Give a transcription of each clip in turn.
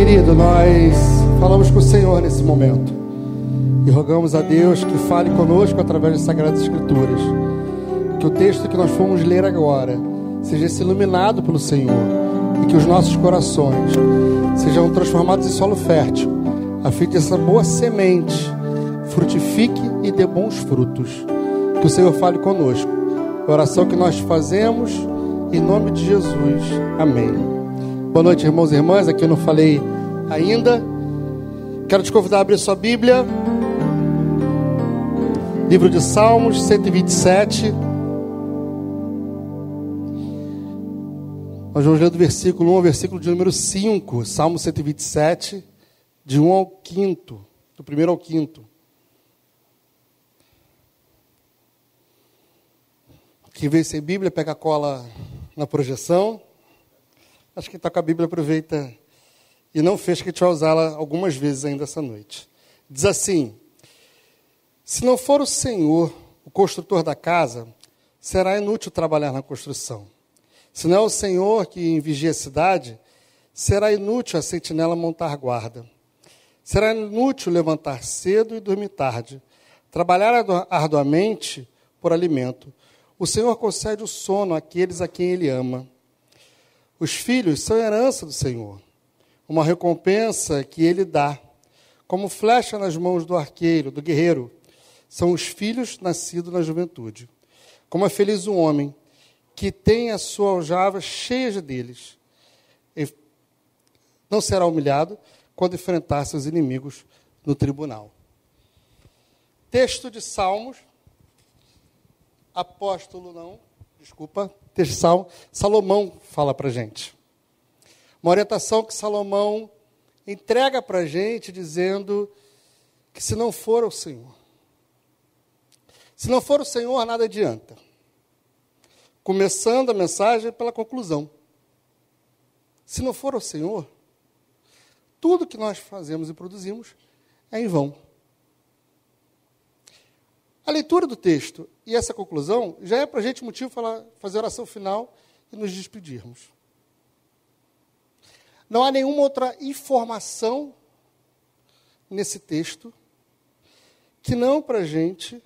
Querido, nós falamos com o Senhor nesse momento e rogamos a Deus que fale conosco através das Sagradas Escrituras. Que o texto que nós fomos ler agora seja iluminado pelo Senhor e que os nossos corações sejam transformados em solo fértil, a fim de essa boa semente frutifique e dê bons frutos. Que o Senhor fale conosco. A oração que nós fazemos em nome de Jesus. Amém. Boa noite, irmãos e irmãs. Aqui eu não falei ainda. Quero te convidar a abrir sua Bíblia. Livro de Salmos 127. Nós vamos ler do versículo 1 ao versículo de número 5, Salmo 127, de 1 ao 5, do primeiro ao 5. Quem vê sem Bíblia, pega a cola na projeção. Acho que está com a Bíblia, aproveita e não fez que a gente vai usá-la algumas vezes ainda essa noite. Diz assim: Se não for o Senhor o construtor da casa, será inútil trabalhar na construção. Se não é o Senhor que vigia a cidade, será inútil a sentinela montar guarda. Será inútil levantar cedo e dormir tarde, trabalhar arduamente por alimento. O Senhor concede o sono àqueles a quem Ele ama. Os filhos são herança do Senhor, uma recompensa que Ele dá. Como flecha nas mãos do arqueiro, do guerreiro, são os filhos nascidos na juventude. Como é feliz o homem que tem a sua aljava cheia deles. Não será humilhado quando enfrentar seus inimigos no tribunal. Texto de Salmos, apóstolo não, desculpa, texto de Salmo, Salomão fala para gente. Uma orientação que Salomão entrega para a gente dizendo que se não for o Senhor, se não for o Senhor, nada adianta começando a mensagem pela conclusão. Se não for o Senhor, tudo que nós fazemos e produzimos é em vão. A leitura do texto e essa conclusão já é para a gente motivo para fazer oração final e nos despedirmos. Não há nenhuma outra informação nesse texto que não para a gente,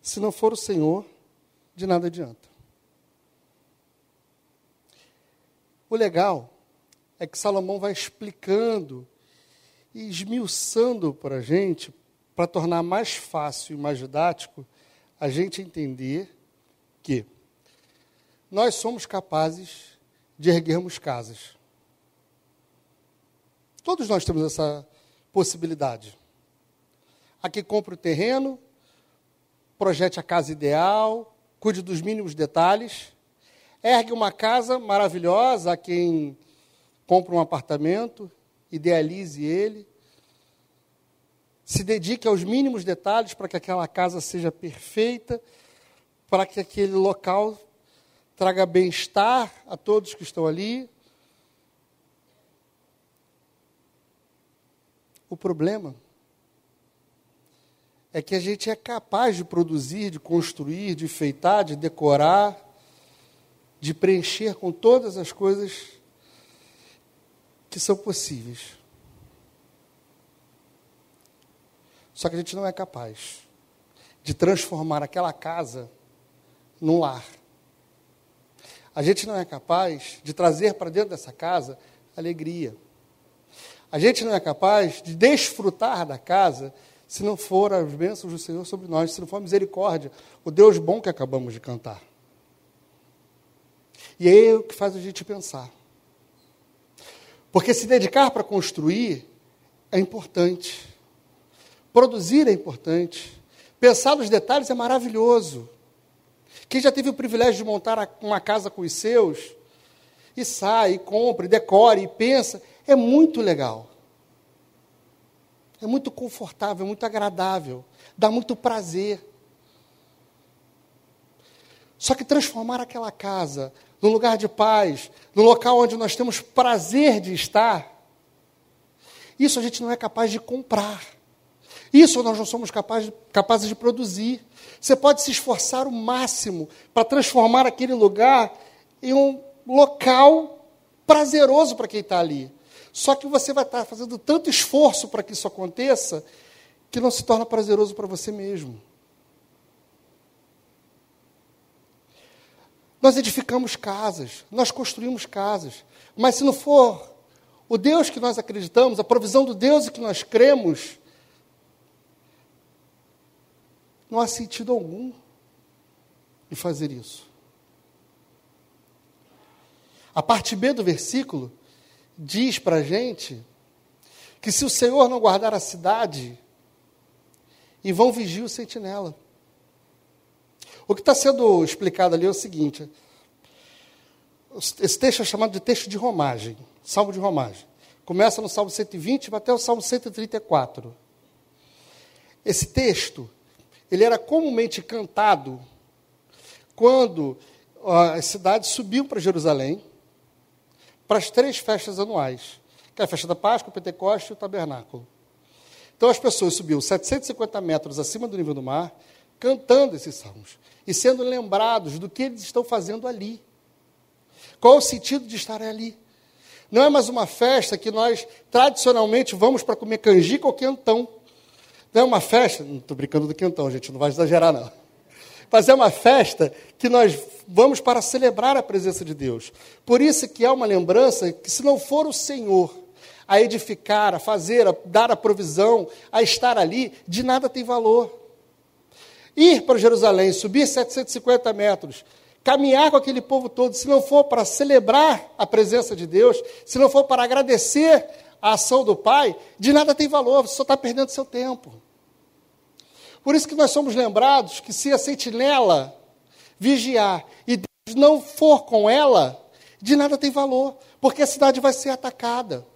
se não for o Senhor, de nada adianta. O legal é que Salomão vai explicando e esmiuçando para a gente, para tornar mais fácil e mais didático, a gente entender que nós somos capazes de erguermos casas. Todos nós temos essa possibilidade. Aqui compra o terreno, projete a casa ideal, cuide dos mínimos detalhes, ergue uma casa maravilhosa a quem compra um apartamento, idealize ele, se dedique aos mínimos detalhes para que aquela casa seja perfeita, para que aquele local traga bem-estar a todos que estão ali. O problema é que a gente é capaz de produzir, de construir, de enfeitar, de decorar, de preencher com todas as coisas que são possíveis. Só que a gente não é capaz de transformar aquela casa num lar. A gente não é capaz de trazer para dentro dessa casa alegria. A gente não é capaz de desfrutar da casa se não for as bênçãos do Senhor sobre nós, se não for a misericórdia, o Deus bom que acabamos de cantar. E é o que faz a gente pensar. Porque se dedicar para construir é importante. Produzir é importante. Pensar nos detalhes é maravilhoso. Quem já teve o privilégio de montar uma casa com os seus, e sai, e compra, e decore, e pensa, é muito legal. É muito confortável, muito agradável, dá muito prazer. Só que transformar aquela casa num lugar de paz, num local onde nós temos prazer de estar, isso a gente não é capaz de comprar. Isso nós não somos capazes, capazes de produzir. Você pode se esforçar o máximo para transformar aquele lugar em um local prazeroso para quem está ali. Só que você vai estar fazendo tanto esforço para que isso aconteça que não se torna prazeroso para você mesmo. Nós edificamos casas, nós construímos casas, mas se não for o Deus que nós acreditamos, a provisão do Deus que nós cremos, não há sentido algum em fazer isso. A parte B do versículo diz para a gente que se o Senhor não guardar a cidade, e vão vigiar o sentinela. O que está sendo explicado ali é o seguinte: esse texto é chamado de texto de romagem, salmo de romagem. Começa no salmo 120 e vai até o salmo 134. Esse texto, ele era comumente cantado quando as cidades subiam para Jerusalém para as três festas anuais, que é a festa da Páscoa, o Pentecoste e o Tabernáculo. Então as pessoas subiam 750 metros acima do nível do mar, cantando esses salmos e sendo lembrados do que eles estão fazendo ali. Qual o sentido de estar ali? Não é mais uma festa que nós tradicionalmente vamos para comer canjica ou quentão. É uma festa, não estou brincando do quentão, gente, não vai exagerar não. Mas é uma festa que nós vamos para celebrar a presença de Deus. Por isso que há uma lembrança que se não for o Senhor a edificar, a fazer, a dar a provisão, a estar ali, de nada tem valor. Ir para Jerusalém, subir 750 metros, caminhar com aquele povo todo, se não for para celebrar a presença de Deus, se não for para agradecer a ação do Pai, de nada tem valor, você só está perdendo seu tempo. Por isso que nós somos lembrados que se a sentinela vigiar e Deus não for com ela, de nada tem valor, porque a cidade vai ser atacada.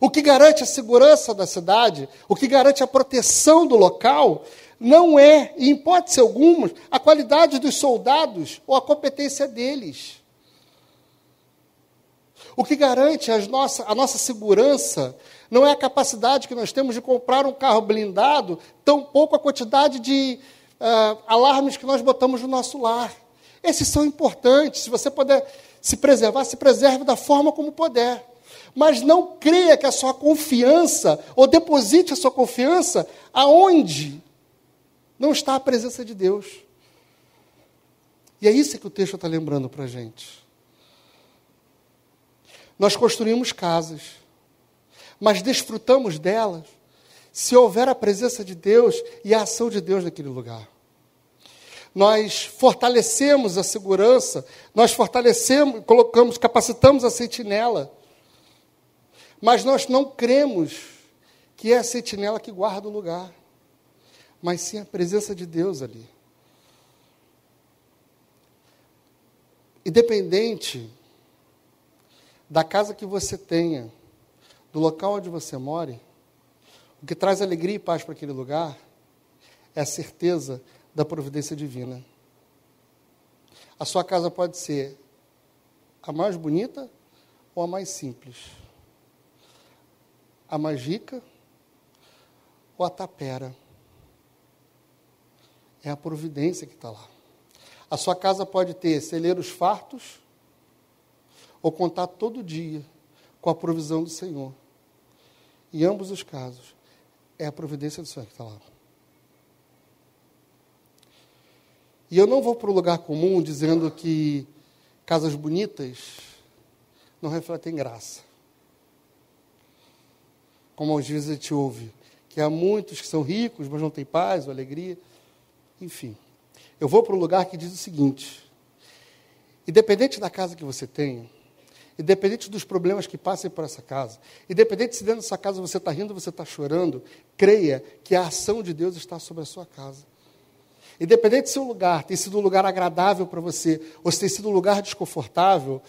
O que garante a segurança da cidade, o que garante a proteção do local, não é, em hipótese alguma, a qualidade dos soldados ou a competência deles. O que garante nossa, a nossa segurança não é a capacidade que nós temos de comprar um carro blindado, tampouco a quantidade de uh, alarmes que nós botamos no nosso lar. Esses são importantes. Se você puder se preservar, se preserve da forma como puder mas não creia que a sua confiança, ou deposite a sua confiança aonde não está a presença de Deus. E é isso que o texto está lembrando para a gente. Nós construímos casas, mas desfrutamos delas se houver a presença de Deus e a ação de Deus naquele lugar. Nós fortalecemos a segurança, nós fortalecemos, colocamos, capacitamos a sentinela mas nós não cremos que é a sentinela que guarda o lugar, mas sim a presença de Deus ali. Independente da casa que você tenha, do local onde você more, o que traz alegria e paz para aquele lugar é a certeza da providência divina. A sua casa pode ser a mais bonita ou a mais simples a magica ou a tapera. É a providência que está lá. A sua casa pode ter celeiros fartos ou contar todo dia com a provisão do Senhor. Em ambos os casos, é a providência do Senhor que está lá. E eu não vou para o lugar comum dizendo que casas bonitas não refletem graça como às vezes a gente ouve, que há muitos que são ricos, mas não têm paz ou alegria. Enfim, eu vou para um lugar que diz o seguinte: independente da casa que você tenha, independente dos problemas que passem por essa casa, independente se dentro dessa casa você está rindo, você está chorando, creia que a ação de Deus está sobre a sua casa. Independente se o lugar tem sido um lugar agradável para você, ou se tem sido um lugar desconfortável,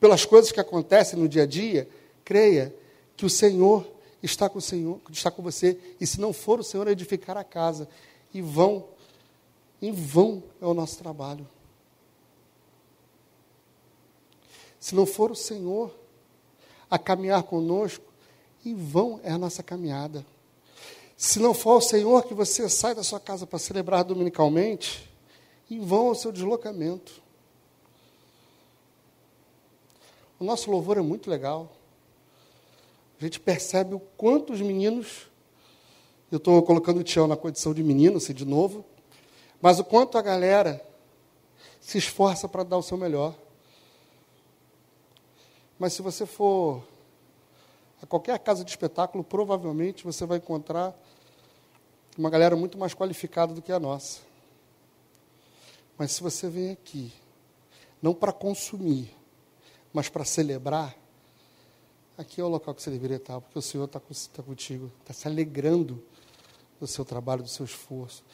pelas coisas que acontecem no dia a dia, creia que o Senhor está com o Senhor, está com você, e se não for o Senhor edificar a casa, e vão, em vão é o nosso trabalho. Se não for o Senhor a caminhar conosco, em vão é a nossa caminhada. Se não for o Senhor que você sai da sua casa para celebrar dominicalmente, em vão é o seu deslocamento. O nosso louvor é muito legal. A gente percebe o quanto os meninos, eu estou colocando o Tião na condição de menino, se de novo, mas o quanto a galera se esforça para dar o seu melhor. Mas se você for a qualquer casa de espetáculo, provavelmente você vai encontrar uma galera muito mais qualificada do que a nossa. Mas se você vem aqui, não para consumir, mas para celebrar, aqui é o local que você deveria estar, porque o Senhor está tá contigo, está se alegrando do seu trabalho, do seu esforço,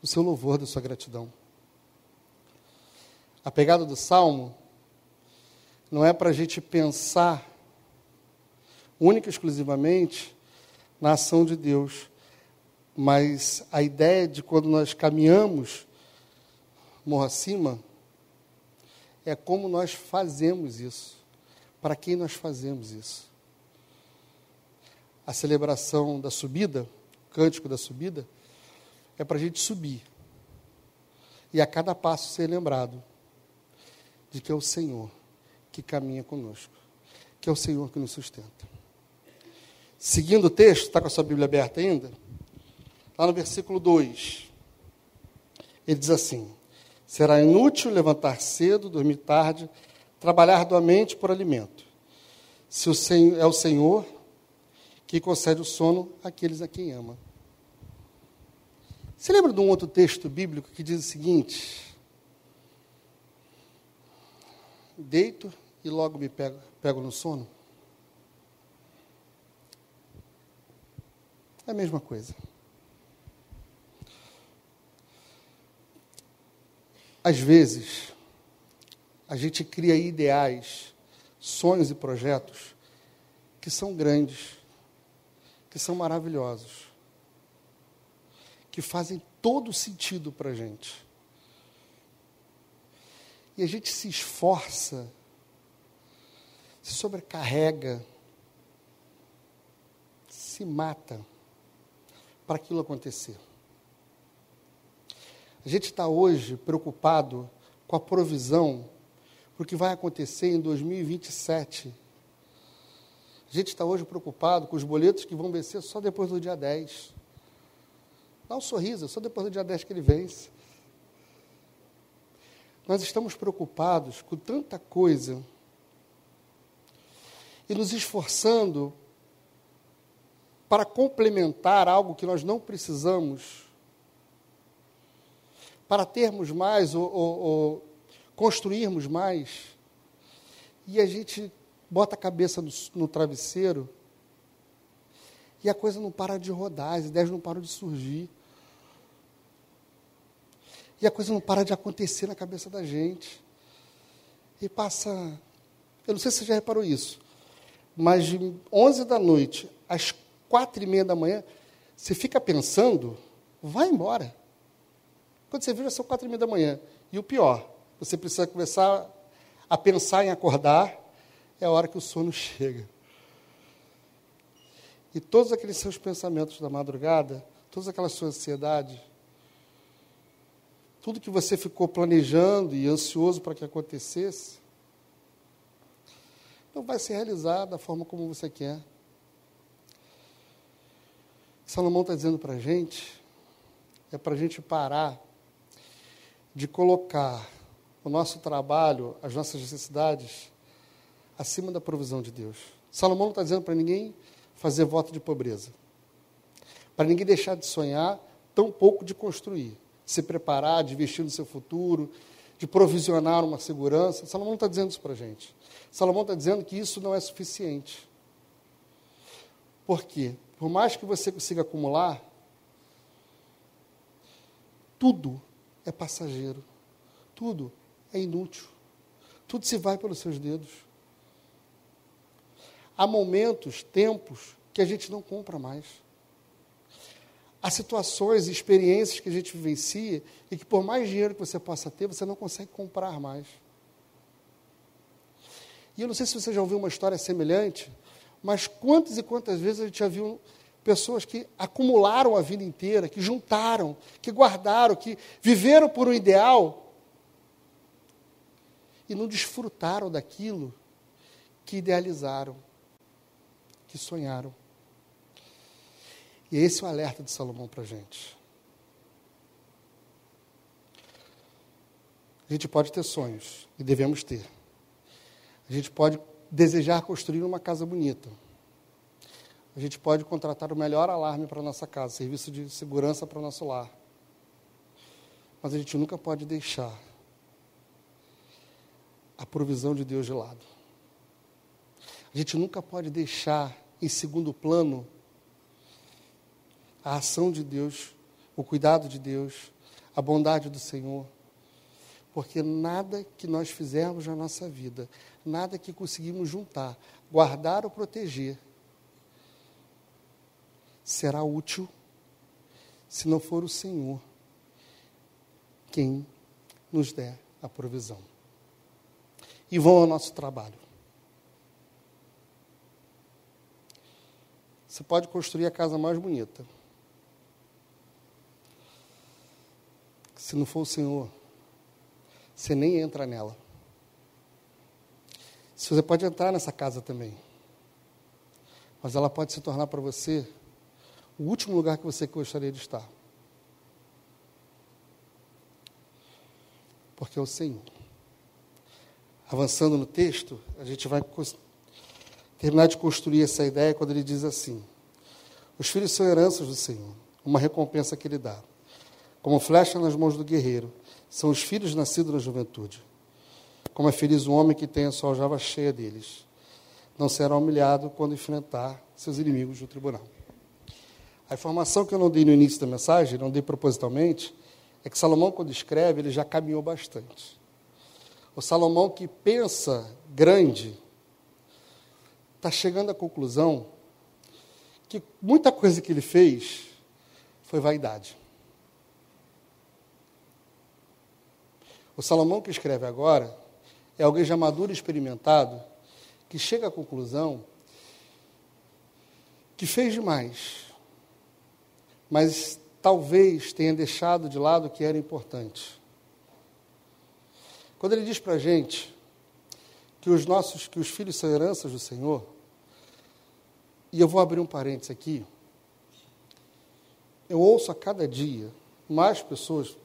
do seu louvor, da sua gratidão. A pegada do salmo não é para a gente pensar única e exclusivamente na ação de Deus, mas a ideia de quando nós caminhamos morro acima é como nós fazemos isso. Para quem nós fazemos isso? A celebração da subida, o cântico da subida, é para a gente subir. E a cada passo ser lembrado de que é o Senhor que caminha conosco, que é o Senhor que nos sustenta. Seguindo o texto, está com a sua Bíblia aberta ainda? Lá no versículo 2, ele diz assim: Será inútil levantar cedo, dormir tarde, trabalhar doamente por alimento. Se o Senhor, é o Senhor que concede o sono àqueles a quem ama. Você lembra de um outro texto bíblico que diz o seguinte: Deito e logo me pego, pego no sono? É a mesma coisa. Às vezes, a gente cria ideais, sonhos e projetos que são grandes, que são maravilhosos, que fazem todo sentido para a gente. E a gente se esforça, se sobrecarrega, se mata para aquilo acontecer. A gente está hoje preocupado com a provisão para o que vai acontecer em 2027. A gente está hoje preocupado com os boletos que vão vencer só depois do dia 10. Dá um sorriso, só depois do dia 10 que ele vence. Nós estamos preocupados com tanta coisa e nos esforçando para complementar algo que nós não precisamos para termos mais ou, ou, ou construirmos mais. E a gente bota a cabeça no, no, travesseiro e a coisa não para de rodar, as ideias não param de surgir. E a coisa não para de acontecer na cabeça da gente. E passa. Eu não sei se você já reparou isso, mas de 11 da noite às quatro e meia da manhã, você fica pensando, vai embora. Quando você vira, são quatro e meia da manhã. E o pior, você precisa começar a pensar em acordar, é a hora que o sono chega. E todos aqueles seus pensamentos da madrugada, todas aquelas suas ansiedades, tudo que você ficou planejando e ansioso para que acontecesse, não vai se realizar da forma como você quer. Salomão está dizendo para a gente, é para a gente parar de colocar o nosso trabalho, as nossas necessidades, acima da provisão de Deus. Salomão não está dizendo para ninguém fazer voto de pobreza, para ninguém deixar de sonhar, tão pouco de construir, se preparar, de investir no seu futuro, de provisionar uma segurança. Salomão está dizendo isso para a gente. Salomão está dizendo que isso não é suficiente. Por quê? Por mais que você consiga acumular, tudo é passageiro. Tudo é inútil. Tudo se vai pelos seus dedos. Há momentos, tempos, que a gente não compra mais. Há situações, experiências que a gente vivencia e que, por mais dinheiro que você possa ter, você não consegue comprar mais. E eu não sei se você já ouviu uma história semelhante, mas quantas e quantas vezes a gente já viu pessoas que acumularam a vida inteira, que juntaram, que guardaram, que viveram por um ideal e não desfrutaram daquilo que idealizaram, que sonharam. E esse é o alerta de Salomão para a gente. A gente pode ter sonhos, e devemos ter. A gente pode desejar construir uma casa bonita. A gente pode contratar o melhor alarme para a nossa casa, serviço de segurança para o nosso lar. Mas a gente nunca pode deixar a provisão de Deus de lado. A gente nunca pode deixar em segundo plano a ação de Deus, o cuidado de Deus, a bondade do Senhor. Porque nada que nós fizermos na nossa vida, nada que conseguimos juntar, guardar ou proteger, será útil se não for o Senhor quem nos der a provisão. E vão ao nosso trabalho. Você pode construir a casa mais bonita. Se não for o Senhor, você nem entra nela. Você pode entrar nessa casa também. Mas ela pode se tornar para você o último lugar que você gostaria de estar. Porque é o Senhor. Avançando no texto, a gente vai terminar de construir essa ideia quando ele diz assim: Os filhos são heranças do Senhor, uma recompensa que ele dá. Como flecha nas mãos do guerreiro, são os filhos nascidos na juventude. Como é feliz o homem que tem a sua aljava cheia deles. Não será humilhado quando enfrentar seus inimigos no tribunal. A informação que eu não dei no início da mensagem, não dei propositalmente, é que Salomão, quando escreve, ele já caminhou bastante. O Salomão que pensa grande, está chegando à conclusão que muita coisa que ele fez foi vaidade. O Salomão que escreve agora é alguém já maduro e experimentado, que chega à conclusão que fez demais mas talvez tenha deixado de lado o que era importante. Quando ele diz para a gente que os nossos, que os filhos são heranças do Senhor, e eu vou abrir um parênteses aqui, eu ouço a cada dia mais pessoas,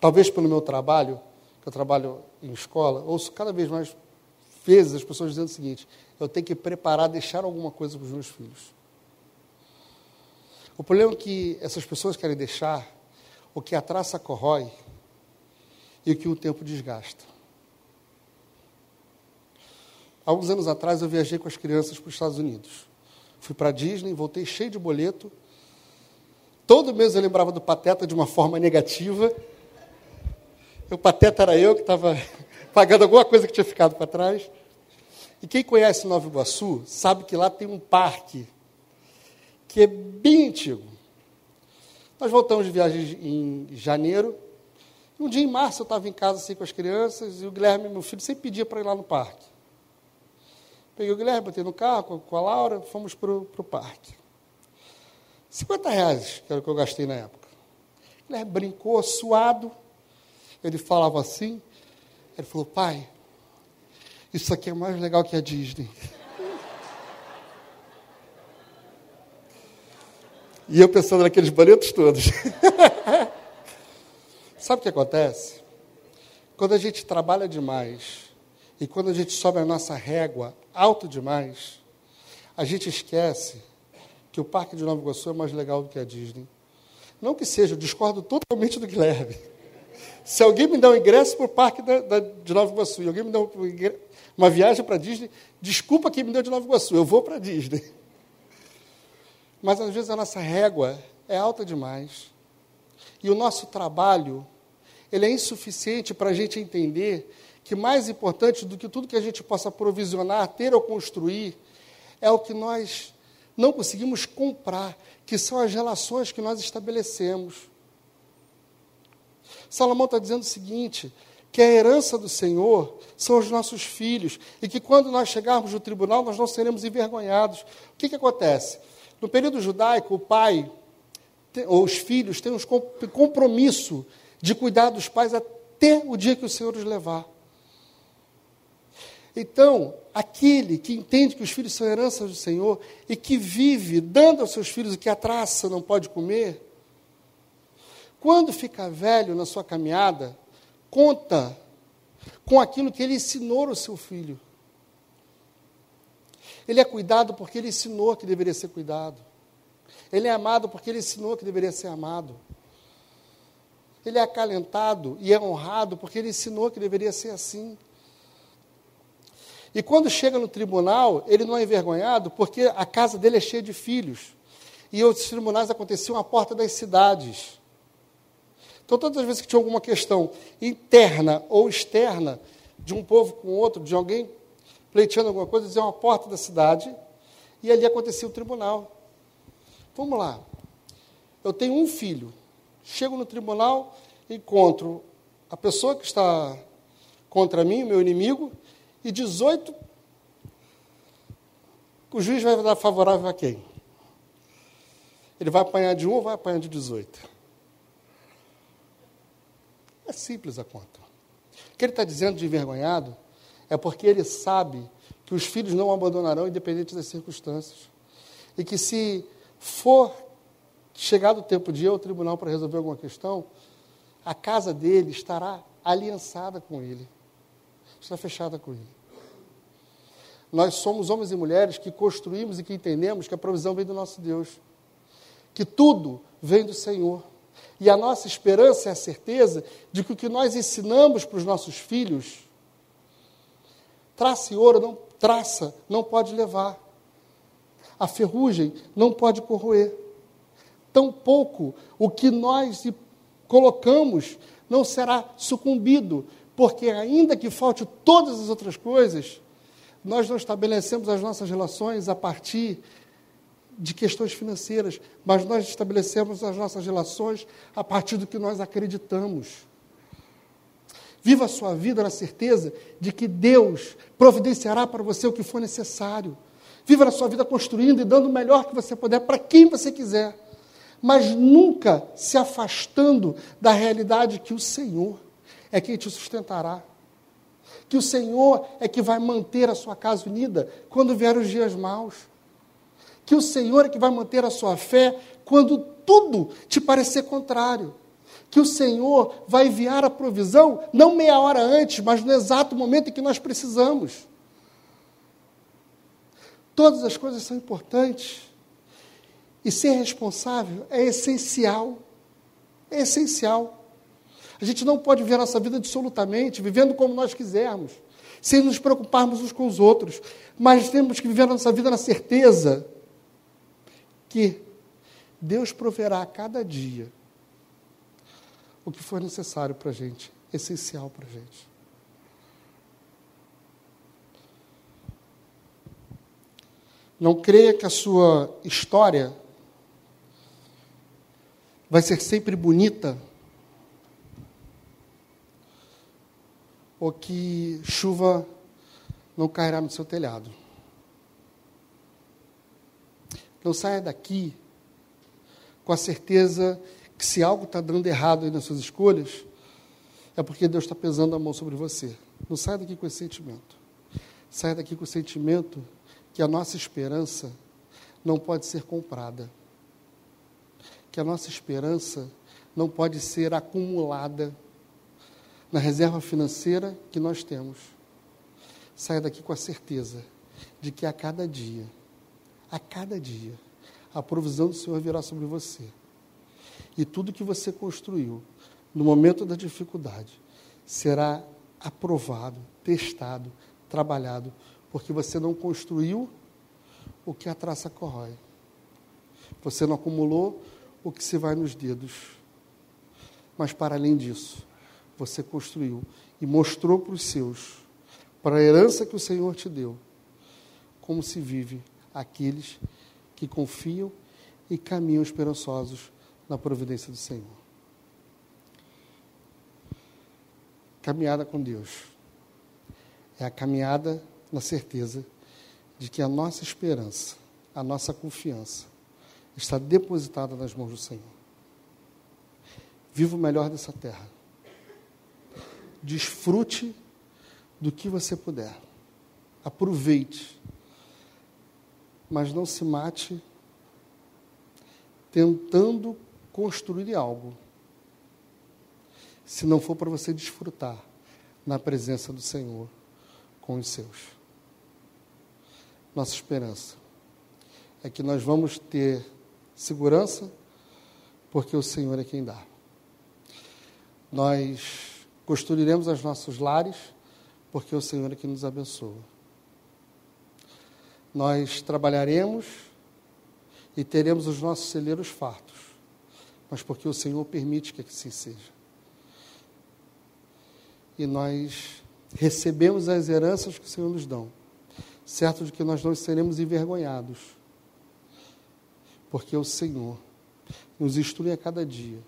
talvez pelo meu trabalho, que eu trabalho em escola, ouço cada vez mais vezes as pessoas dizendo o seguinte: eu tenho que preparar, deixar alguma coisa para os meus filhos. O problema é que essas pessoas querem deixar o que a traça corrói e o que o tempo desgasta. Alguns anos atrás eu viajei com as crianças para os Estados Unidos. Fui para a Disney, voltei cheio de boleto. Todo mês eu lembrava do Pateta de uma forma negativa. O Pateta era eu que estava pagando alguma coisa que tinha ficado para trás. E quem conhece Nova Iguaçu sabe que lá tem um parque que é bem antigo. Nós voltamos de viagem em janeiro. Um dia em março eu estava em casa assim com as crianças e o Guilherme, meu filho, sempre pedia para ir lá no parque. Peguei o Guilherme, botei no carro com a Laura, fomos para o parque. 50 reais, que era o que eu gastei na época. O Guilherme brincou, suado. Ele falava assim. Ele falou, pai, isso aqui é mais legal que a Disney. E eu pensando naqueles boletos todos. Sabe o que acontece? Quando a gente trabalha demais e quando a gente sobe a nossa régua alto demais, a gente esquece que o Parque de Nova Iguaçu é mais legal do que a Disney. Não que seja, eu discordo totalmente do Guilherme. Se alguém me dá um ingresso para o Parque da, da, de Nova Iguaçu e alguém me dá um, uma viagem para Disney, desculpa quem me deu de Nova Iguaçu, eu vou para Disney. Mas às vezes a nossa régua é alta demais. E o nosso trabalho, ele é insuficiente para a gente entender que mais importante do que tudo que a gente possa provisionar, ter ou construir, é o que nós não conseguimos comprar, que são as relações que nós estabelecemos. Salomão está dizendo o seguinte: que a herança do Senhor são os nossos filhos, e que quando nós chegarmos no tribunal, nós não seremos envergonhados. O que, que acontece? No período judaico, o pai ou os filhos têm um compromisso de cuidar dos pais até o dia que o Senhor os levar. Então, aquele que entende que os filhos são heranças do Senhor e que vive dando aos seus filhos o que a traça não pode comer, quando fica velho na sua caminhada, conta com aquilo que ele ensinou ao seu filho. Ele é cuidado porque ele ensinou que deveria ser cuidado. Ele é amado porque ele ensinou que deveria ser amado. Ele é acalentado e é honrado porque ele ensinou que deveria ser assim. E quando chega no tribunal, ele não é envergonhado porque a casa dele é cheia de filhos. E os tribunais aconteciam à porta das cidades. Então, todas as vezes que tinha alguma questão interna ou externa de um povo com outro, de alguém pleiteando alguma coisa, diziam a porta da cidade, e ali acontecia o tribunal. Vamos lá. Eu tenho um filho. Chego no tribunal, encontro a pessoa que está contra mim, meu inimigo, e 18. O juiz vai dar favorável a quem? Ele vai apanhar de um ou vai apanhar de 18? É simples a conta. O que ele está dizendo de envergonhado é porque ele sabe que os filhos não abandonarão, independente das circunstâncias. E que se for chegado o tempo de ir ao tribunal para resolver alguma questão, a casa dele estará aliançada com ele, está fechada com ele. Nós somos homens e mulheres que construímos e que entendemos que a provisão vem do nosso Deus, que tudo vem do Senhor. E a nossa esperança é a certeza de que o que nós ensinamos para os nossos filhos, traça e ouro não traça, não pode levar. A ferrugem não pode corroer. Tampouco o que nós colocamos não será sucumbido, porque ainda que falte todas as outras coisas, nós não estabelecemos as nossas relações a partir de questões financeiras, mas nós estabelecemos as nossas relações a partir do que nós acreditamos. Viva a sua vida na certeza de que Deus providenciará para você o que for necessário. Viva a sua vida construindo e dando o melhor que você puder para quem você quiser, mas nunca se afastando da realidade que o Senhor é quem te sustentará. Que o Senhor é que vai manter a sua casa unida quando vier os dias maus. Que o Senhor é que vai manter a sua fé quando tudo te parecer contrário que o Senhor vai enviar a provisão, não meia hora antes, mas no exato momento em que nós precisamos. Todas as coisas são importantes. E ser responsável é essencial. É essencial. A gente não pode viver nossa vida absolutamente, vivendo como nós quisermos, sem nos preocuparmos uns com os outros. Mas temos que viver nossa vida na certeza que Deus proverá a cada dia o que for necessário para a gente, essencial para a gente. Não creia que a sua história vai ser sempre bonita, ou que chuva não cairá no seu telhado. Não saia daqui com a certeza que se algo está dando errado aí nas suas escolhas, é porque Deus está pesando a mão sobre você. Não saia daqui com esse sentimento. Saia daqui com o sentimento que a nossa esperança não pode ser comprada. Que a nossa esperança não pode ser acumulada na reserva financeira que nós temos. Saia daqui com a certeza de que a cada dia, a cada dia, a provisão do Senhor virá sobre você e tudo que você construiu no momento da dificuldade será aprovado, testado, trabalhado, porque você não construiu o que a traça corrói. Você não acumulou o que se vai nos dedos. Mas, para além disso, você construiu e mostrou para os seus, para a herança que o Senhor te deu, como se vive aqueles que confiam e caminham esperançosos na providência do Senhor. Caminhada com Deus é a caminhada na certeza de que a nossa esperança, a nossa confiança está depositada nas mãos do Senhor. Viva o melhor dessa terra. Desfrute do que você puder. aproveite, mas não se mate tentando construir algo, se não for para você desfrutar na presença do Senhor com os seus. Nossa esperança é que nós vamos ter segurança, porque o Senhor é quem dá. Nós construiremos os nossos lares, porque o Senhor é quem nos abençoa. Nós trabalharemos e teremos os nossos celeiros fartos, mas porque o Senhor permite que assim seja. E nós recebemos as heranças que o Senhor nos dá, certo de que nós não seremos envergonhados, porque o Senhor nos instrui a cada dia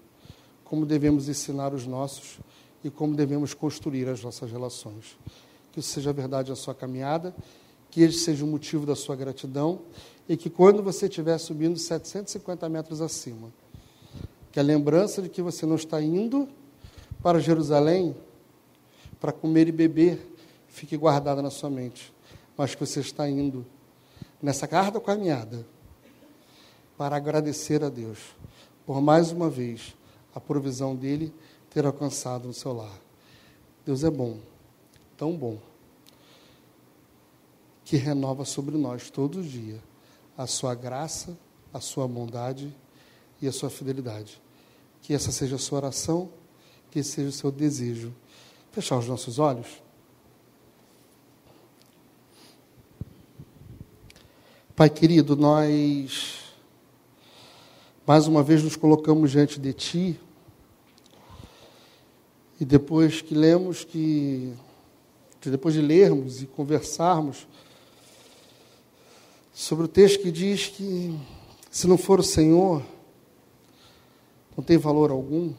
como devemos ensinar os nossos e como devemos construir as nossas relações. Que isso seja verdade na sua caminhada, que ele seja o motivo da sua gratidão e que quando você estiver subindo 750 metros acima, que a lembrança de que você não está indo para Jerusalém para comer e beber fique guardada na sua mente, mas que você está indo nessa carta caminhada para agradecer a Deus por mais uma vez a provisão dele ter alcançado no seu lar. Deus é bom, tão bom, que renova sobre nós todo dia a sua graça, a sua bondade e a sua fidelidade. Que essa seja a sua oração, que esse seja o seu desejo. Fechar os nossos olhos. Pai querido, nós mais uma vez nos colocamos diante de Ti. E depois que lemos que depois de lermos e conversarmos sobre o texto que diz que se não for o Senhor, não tem valor algum.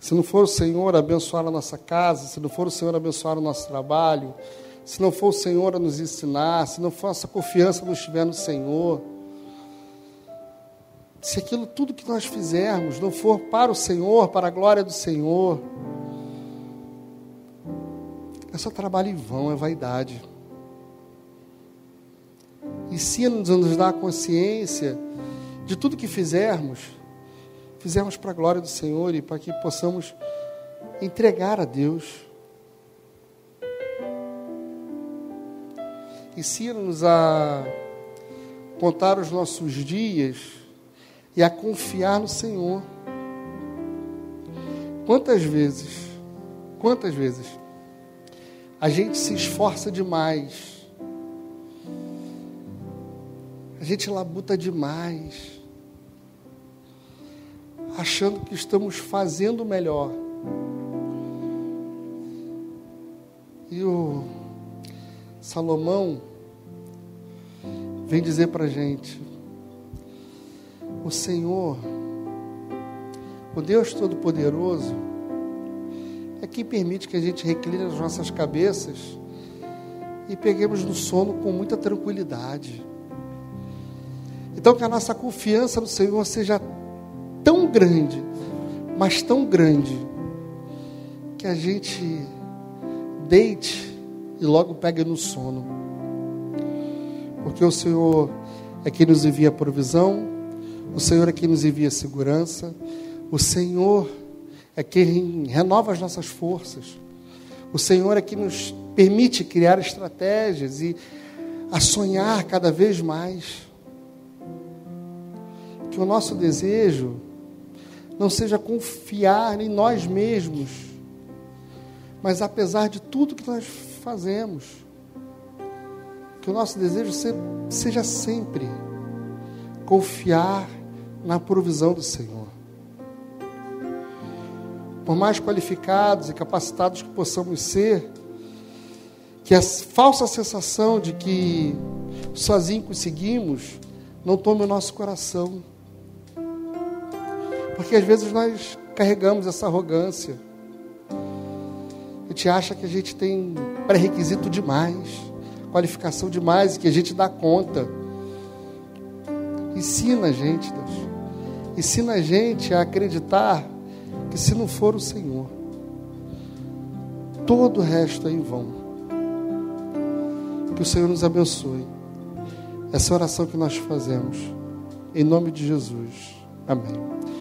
Se não for o Senhor abençoar a nossa casa, se não for o Senhor abençoar o nosso trabalho, se não for o Senhor a nos ensinar, se não for a nossa confiança não estiver no Senhor, se aquilo tudo que nós fizermos não for para o Senhor, para a glória do Senhor, é só trabalho em vão, é vaidade. Ensina-nos a nos dar consciência de tudo que fizermos, fizermos para a glória do Senhor e para que possamos entregar a Deus. Ensina-nos a contar os nossos dias e a confiar no Senhor. Quantas vezes, quantas vezes, a gente se esforça demais A gente labuta demais, achando que estamos fazendo melhor. E o Salomão vem dizer para a gente: o Senhor, o Deus Todo-Poderoso, é quem permite que a gente recline as nossas cabeças e peguemos no sono com muita tranquilidade. Então, que a nossa confiança no Senhor seja tão grande, mas tão grande, que a gente deite e logo pegue no sono. Porque o Senhor é quem nos envia provisão, o Senhor é quem nos envia segurança, o Senhor é quem renova as nossas forças, o Senhor é quem nos permite criar estratégias e a sonhar cada vez mais que o nosso desejo não seja confiar em nós mesmos, mas apesar de tudo que nós fazemos, que o nosso desejo seja sempre confiar na provisão do Senhor. Por mais qualificados e capacitados que possamos ser, que a falsa sensação de que sozinho conseguimos não tome o nosso coração. Porque às vezes nós carregamos essa arrogância. A gente acha que a gente tem pré-requisito demais, qualificação demais e que a gente dá conta. Ensina a gente, Deus. Ensina a gente a acreditar que se não for o Senhor, todo o resto é em vão. Que o Senhor nos abençoe. Essa é oração que nós fazemos. Em nome de Jesus. Amém.